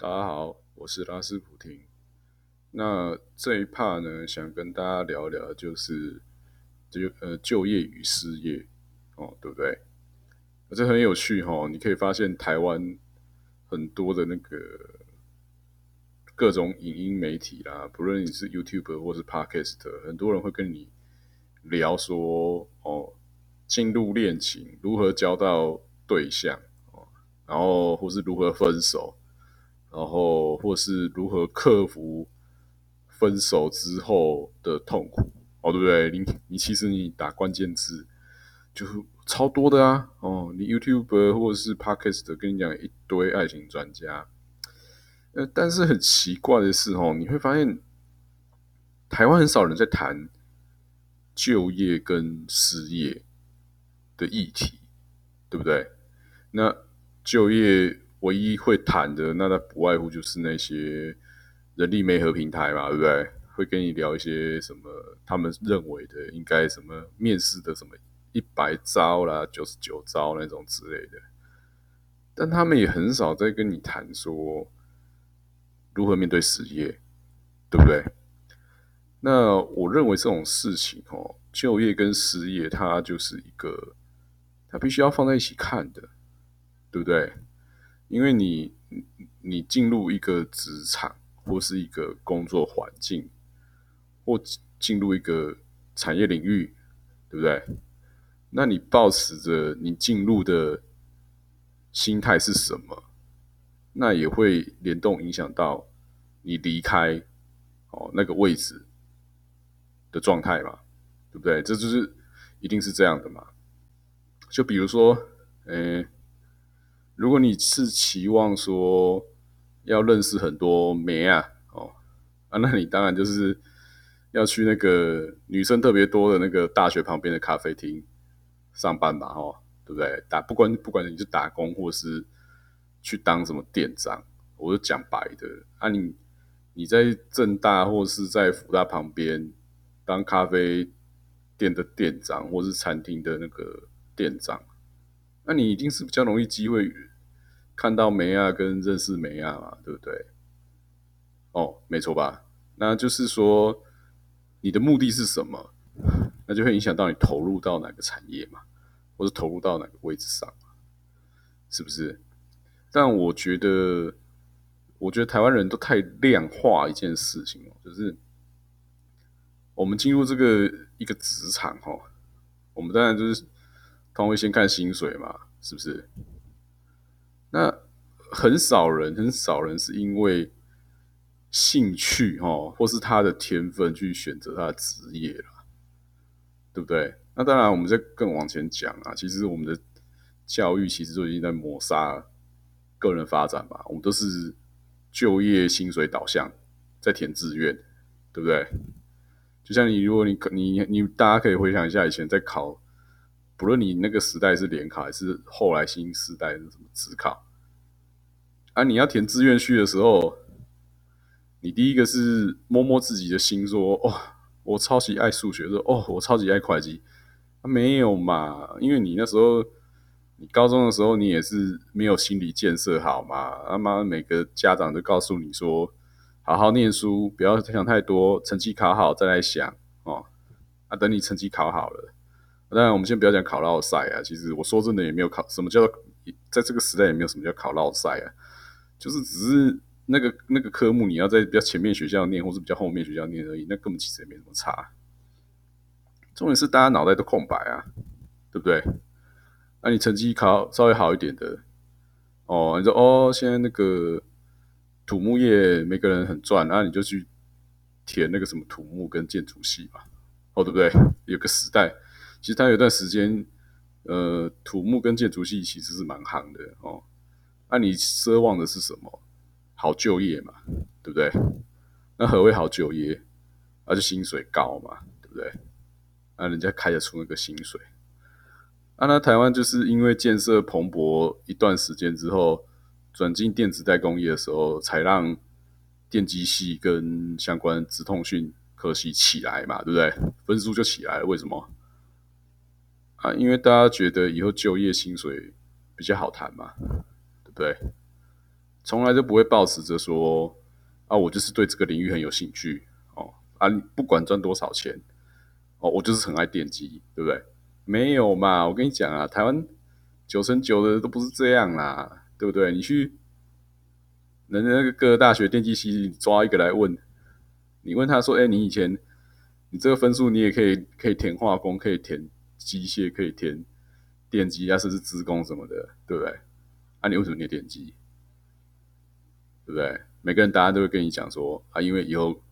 大家好，我是拉斯普廷。那这一 part 呢，想跟大家聊聊，就是就呃就业与失业哦，对不对？这很有趣哈，你可以发现台湾很多的那个各种影音媒体啦，不论你是 YouTube 或是 Podcast，很多人会跟你聊说哦，进入恋情如何交到对象哦，然后或是如何分手。然后，或是如何克服分手之后的痛苦，哦，对不对？你你其实你打关键字就是超多的啊，哦，你 YouTube 或者是 Podcast 跟你讲一堆爱情专家，呃，但是很奇怪的是，哦，你会发现台湾很少人在谈就业跟失业的议题，对不对？那就业。唯一会谈的，那他不外乎就是那些人力媒合平台嘛，对不对？会跟你聊一些什么他们认为的应该什么面试的什么一百招啦、九十九招那种之类的，但他们也很少在跟你谈说如何面对失业，对不对？那我认为这种事情哦，就业跟失业，它就是一个，它必须要放在一起看的，对不对？因为你，你进入一个职场或是一个工作环境，或进入一个产业领域，对不对？那你保持着你进入的心态是什么？那也会联动影响到你离开哦那个位置的状态嘛，对不对？这就是一定是这样的嘛。就比如说，嗯。如果你是期望说要认识很多妹啊，哦啊，那你当然就是要去那个女生特别多的那个大学旁边的咖啡厅上班吧，哦，对不对？打不管不管你是打工或是去当什么店长，我就讲白的啊，你你在正大或是在福大旁边当咖啡店的店长，或是餐厅的那个店长。那你一定是比较容易机会看到梅亚跟认识梅亚嘛，对不对？哦，没错吧？那就是说你的目的是什么？那就会影响到你投入到哪个产业嘛，或者投入到哪个位置上，是不是？但我觉得，我觉得台湾人都太量化一件事情哦，就是我们进入这个一个职场哈，我们当然就是。他会先看薪水嘛，是不是？那很少人，很少人是因为兴趣哈，或是他的天分去选择他的职业了，对不对？那当然，我们再更往前讲啊，其实我们的教育其实都已经在抹杀个人发展吧。我们都是就业薪水导向，在填志愿，对不对？就像你，如果你可你你，大家可以回想一下以前在考。不论你那个时代是联考还是后来新时代的什么职考，啊，你要填志愿序的时候，你第一个是摸摸自己的心，说：“哦，我超级爱数学。”说：“哦，我超级爱会计。”没有嘛？因为你那时候，你高中的时候，你也是没有心理建设好嘛。他妈，每个家长都告诉你说：“好好念书，不要想太多，成绩考好再来想哦。”啊，等你成绩考好了。当然，我们先不要讲考绕赛啊。其实我说真的，也没有考什么叫在这个时代也没有什么叫考绕赛啊。就是只是那个那个科目你要在比较前面学校念，或是比较后面学校念而已。那根本其实也没什么差。重点是大家脑袋都空白啊，对不对？那你成绩考稍微好一点的，哦，你说哦，现在那个土木业每个人很赚，那你就去填那个什么土木跟建筑系嘛，哦，对不对？有个时代。其实他有段时间，呃，土木跟建筑系其实是蛮夯的哦。那你奢望的是什么？好就业嘛，对不对？那何谓好就业？那就薪水高嘛，对不对？那人家开得出那个薪水。啊，那台湾就是因为建设蓬勃一段时间之后，转进电子代工业的时候，才让电机系跟相关直通讯科系起来嘛，对不对？分数就起来了，为什么？啊，因为大家觉得以后就业薪水比较好谈嘛，对不对？从来都不会抱持着说啊，我就是对这个领域很有兴趣哦啊，不管赚多少钱哦，我就是很爱电机，对不对？没有嘛，我跟你讲啊，台湾九成九的都不是这样啦，对不对？你去人家那个各个大学电机系抓一个来问，你问他说：“哎，你以前你这个分数，你也可以可以填化工，可以填机械，可以填电机啊，甚至职工什么的，对不对？啊，你为什么念电机？对不对？每个人答案都会跟你讲说啊，因为以后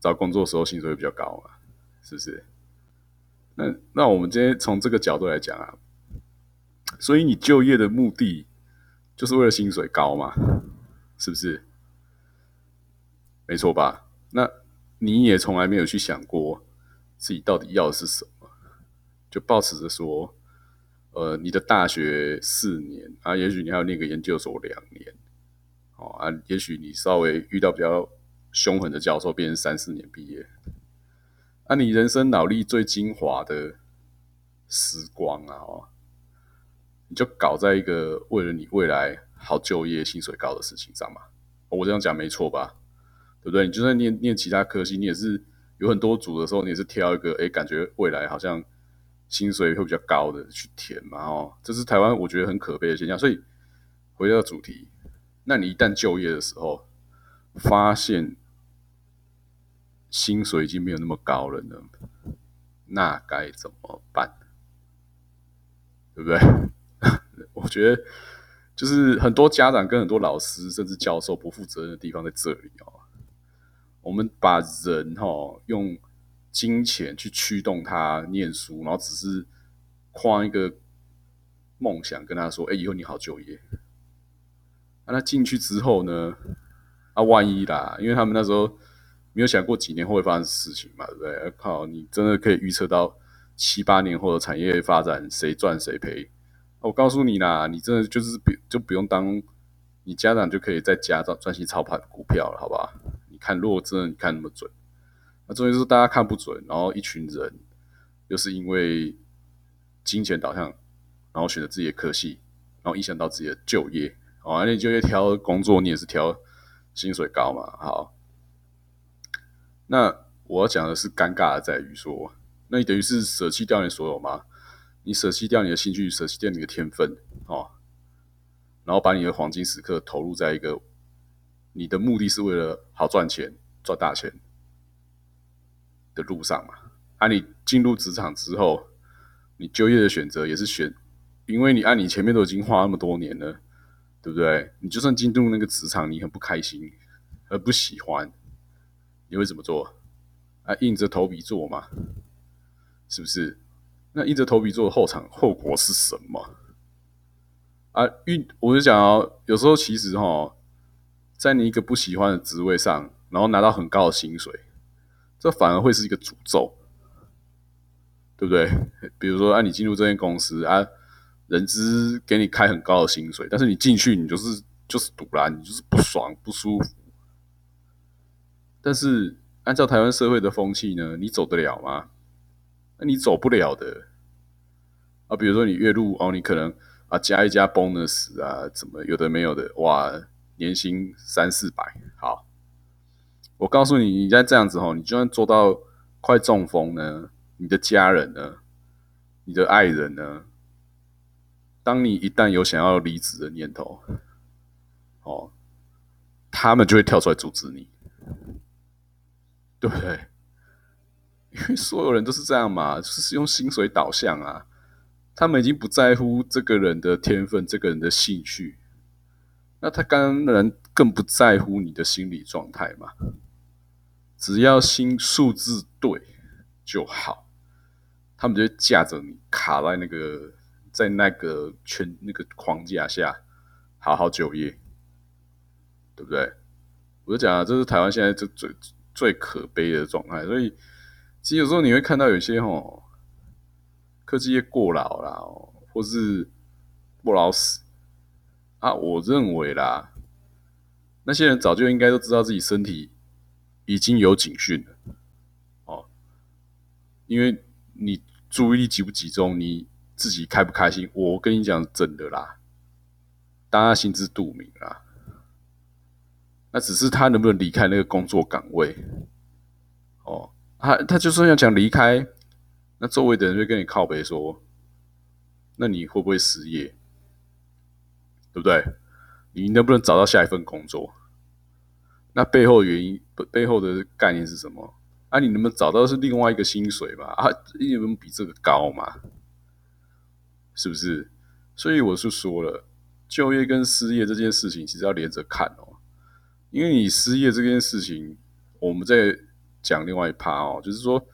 找工作的时候薪水会比较高嘛，是不是？”那那我们今天从这个角度来讲啊，所以你就业的目的就是为了薪水高嘛，是不是？没错吧？那你也从来没有去想过自己到底要的是什么，就抱持着说，呃，你的大学四年啊，也许你还要念个研究所两年，哦啊，也许你稍微遇到比较凶狠的教授，变成三四年毕业。那你人生脑力最精华的时光啊，哦，你就搞在一个为了你未来好就业、薪水高的事情上嘛。我这样讲没错吧？对不对？你就算念念其他科系，你也是有很多组的时候，你也是挑一个，哎，感觉未来好像薪水会比较高的去填嘛。哦，这是台湾我觉得很可悲的现象。所以回到主题，那你一旦就业的时候，发现。薪水已经没有那么高了呢，那该怎么办？对不对？我觉得就是很多家长跟很多老师甚至教授不负责任的地方在这里哦。我们把人哈用金钱去驱动他念书，然后只是框一个梦想跟他说：“哎，以后你好就业。”那他进去之后呢？啊，万一啦，因为他们那时候。没有想过几年后会发生事情嘛？对不对？靠，你真的可以预测到七八年后的产业发展谁赚谁赔？我告诉你啦，你真的就是不就不用当你家长就可以在家专专心操盘股票了，好吧？你看，如果真的你看那么准，那重点是大家看不准，然后一群人又是因为金钱导向，然后选择自己的科系，然后影响到自己的就业哦，而你就业挑工作，你也是挑薪水高嘛？好。那我要讲的是，尴尬的在于说，那你等于是舍弃掉你所有吗？你舍弃掉你的兴趣，舍弃掉你的天分，哦，然后把你的黄金时刻投入在一个你的目的是为了好赚钱、赚大钱的路上嘛？啊，你进入职场之后，你就业的选择也是选，因为你按你前面都已经花那么多年了，对不对？你就算进入那个职场，你很不开心，而不喜欢。你会怎么做？啊，硬着头皮做嘛，是不是？那硬着头皮做的后场后果是什么？啊，运我就讲哦，有时候其实哈，在你一个不喜欢的职位上，然后拿到很高的薪水，这反而会是一个诅咒，对不对？比如说，啊，你进入这间公司啊，人资给你开很高的薪水，但是你进去，你就是就是堵啦，你就是不爽不舒服。但是按照台湾社会的风气呢，你走得了吗？那你走不了的啊。比如说你月入哦，你可能啊加一加 bonus 啊，怎么有的没有的哇，年薪三四百。好，我告诉你，你在这样子吼，你就算做到快中风呢，你的家人呢，你的爱人呢，当你一旦有想要离职的念头，哦，他们就会跳出来阻止你。对不对？因为所有人都是这样嘛，就是用薪水导向啊。他们已经不在乎这个人的天分、这个人的兴趣，那他当然更不在乎你的心理状态嘛。只要心数字对就好，他们就架着你卡在那个在那个圈那个框架下，好好就业，对不对？我就讲啊，这是台湾现在最最。最可悲的状态，所以其实有时候你会看到有些哦，科技业过劳啦，或是不老死啊。我认为啦，那些人早就应该都知道自己身体已经有警讯了哦，因为你注意力集不集中，你自己开不开心，我跟你讲真的啦，大家心知肚明啦。那只是他能不能离开那个工作岗位。哦，他他就算要想离开，那周围的人会跟你靠背说，那你会不会失业？对不对？你能不能找到下一份工作？那背后原因背后的概念是什么？啊，你能不能找到是另外一个薪水嘛？啊，你有没有比这个高嘛？是不是？所以我是说了，就业跟失业这件事情其实要连着看哦。因为你失业这件事情，我们在讲另外一趴哦，就是说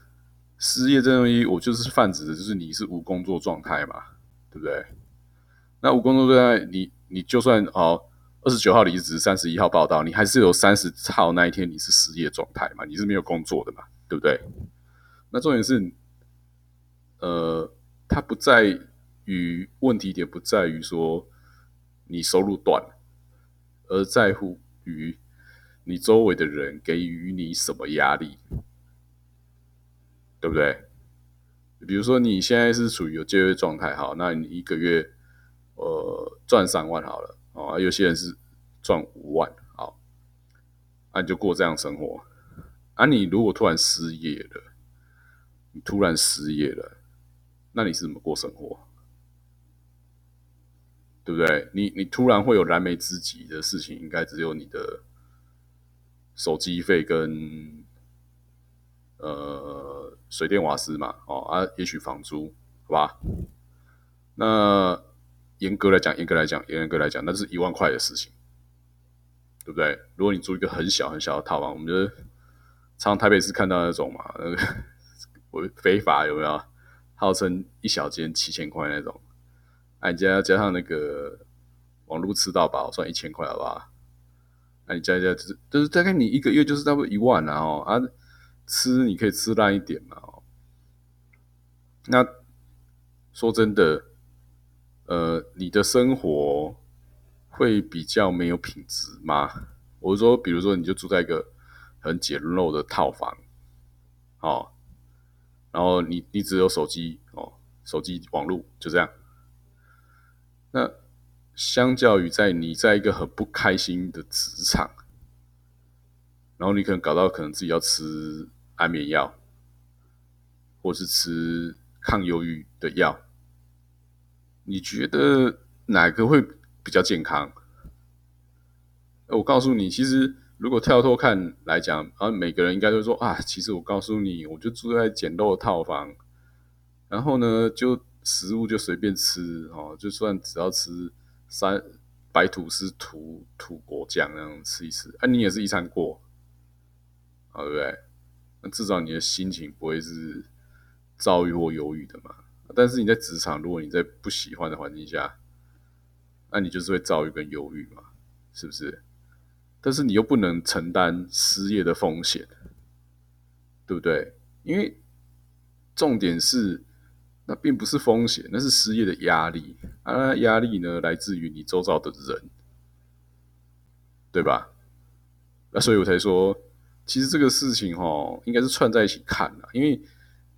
失业这东西，我就是泛指的就是你是无工作状态嘛，对不对？那无工作状态，你你就算哦。二十九号离职，三十一号报道，你还是有三十号那一天你是失业状态嘛？你是没有工作的嘛？对不对？那重点是，呃，它不在于问题点不在于说你收入断，而在乎于你周围的人给予你什么压力，对不对？比如说你现在是处于有就业状态，好，那你一个月呃赚三万好了。哦，有些人是赚五万，好，那你就过这样生活。啊，你如果突然失业了，你突然失业了，那你是怎么过生活？对不对？你你突然会有燃眉之急的事情，应该只有你的手机费跟呃水电瓦斯嘛，哦啊，也许房租，好吧？那。严格来讲，严格来讲，严格来讲，那是一万块的事情，对不对？如果你租一个很小很小的套房，我们就是，常台北市看到那种嘛，那个违非法有没有？号称一小间七千块那种，哎，你加加上那个网络吃到饱，算一千块好不好？那你加加就是就是大概你一个月就是差不多一万啊哦啊，吃你可以吃烂一点嘛哦。那说真的。呃，你的生活会比较没有品质吗？我说，比如说，你就住在一个很简陋的套房，哦，然后你你只有手机哦，手机网络就这样。那相较于在你在一个很不开心的职场，然后你可能搞到可能自己要吃安眠药，或是吃抗忧郁的药。你觉得哪个会比较健康？我告诉你，其实如果跳脱看来讲，啊，每个人应该都说啊，其实我告诉你，我就住在简陋的套房，然后呢，就食物就随便吃哦，就算只要吃三白吐司涂涂果酱那样吃一吃，啊，你也是一餐过，对不对？那至少你的心情不会是躁郁或忧郁的嘛。但是你在职场，如果你在不喜欢的环境下，那你就是会遭遇跟忧郁嘛，是不是？但是你又不能承担失业的风险，对不对？因为重点是，那并不是风险，那是失业的压力啊！压力呢，来自于你周遭的人，对吧？那所以我才说，其实这个事情哦，应该是串在一起看的，因为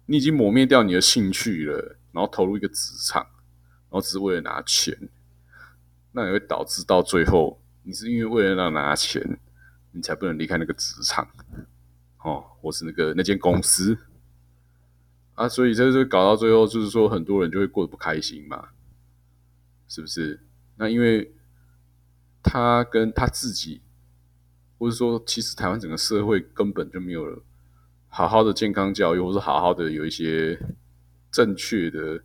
你已经磨灭掉你的兴趣了。然后投入一个职场，然后只是为了拿钱，那也会导致到最后，你是因为为了要拿钱，你才不能离开那个职场，哦，或是那个那间公司啊，所以这就搞到最后，就是说很多人就会过得不开心嘛，是不是？那因为他跟他自己，或者说其实台湾整个社会根本就没有了好好的健康教育，或是好好的有一些。正确的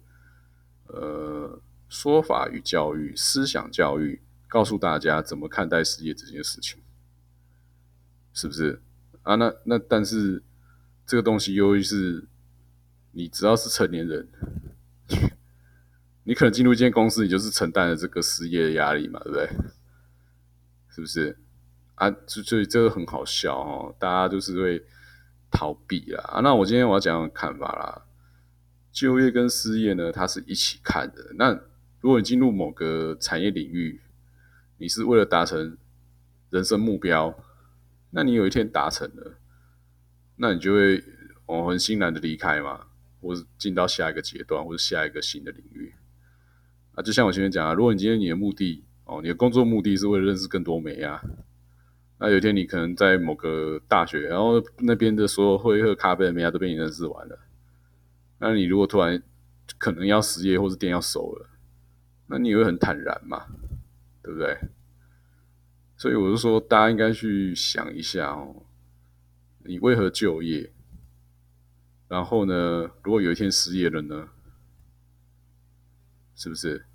呃说法与教育、思想教育，告诉大家怎么看待失业这件事情，是不是啊？那那但是这个东西由于是，你只要是成年人，你可能进入一间公司，你就是承担了这个失业的压力嘛，对不对？是不是啊？所以这个很好笑哦，大家就是会逃避啦。那我今天我要讲看法啦。就业跟失业呢，它是一起看的。那如果你进入某个产业领域，你是为了达成人生目标，那你有一天达成了，那你就会哦很欣然的离开嘛，或是进到下一个阶段，或者下一个新的领域。啊，就像我前面讲啊，如果你今天你的目的哦，你的工作目的是为了认识更多美啊，那有一天你可能在某个大学，然后那边的所有会喝咖啡的妹啊都被你认识完了。那你如果突然可能要失业，或是店要收了，那你也会很坦然嘛，对不对？所以我就说，大家应该去想一下哦，你为何就业？然后呢，如果有一天失业了呢？是不是？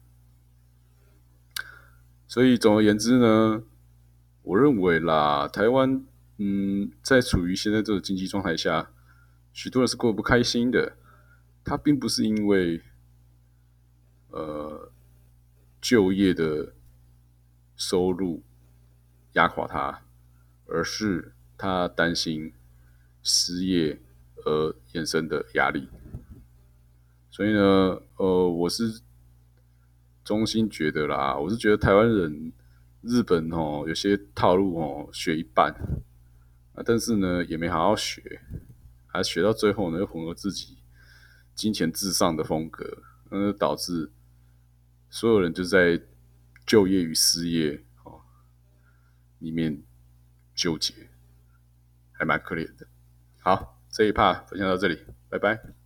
所以总而言之呢，我认为啦，台湾嗯，在处于现在这个经济状态下，许多人是过得不开心的。他并不是因为呃就业的收入压垮他，而是他担心失业而衍生的压力。所以呢，呃，我是。中心觉得啦，我是觉得台湾人、日本哦，有些套路哦学一半啊，但是呢也没好好学，还学到最后呢又混合自己金钱至上的风格，那就导致所有人就在就业与失业哦里面纠结，还蛮可怜的。好，这一趴分享到这里，拜拜。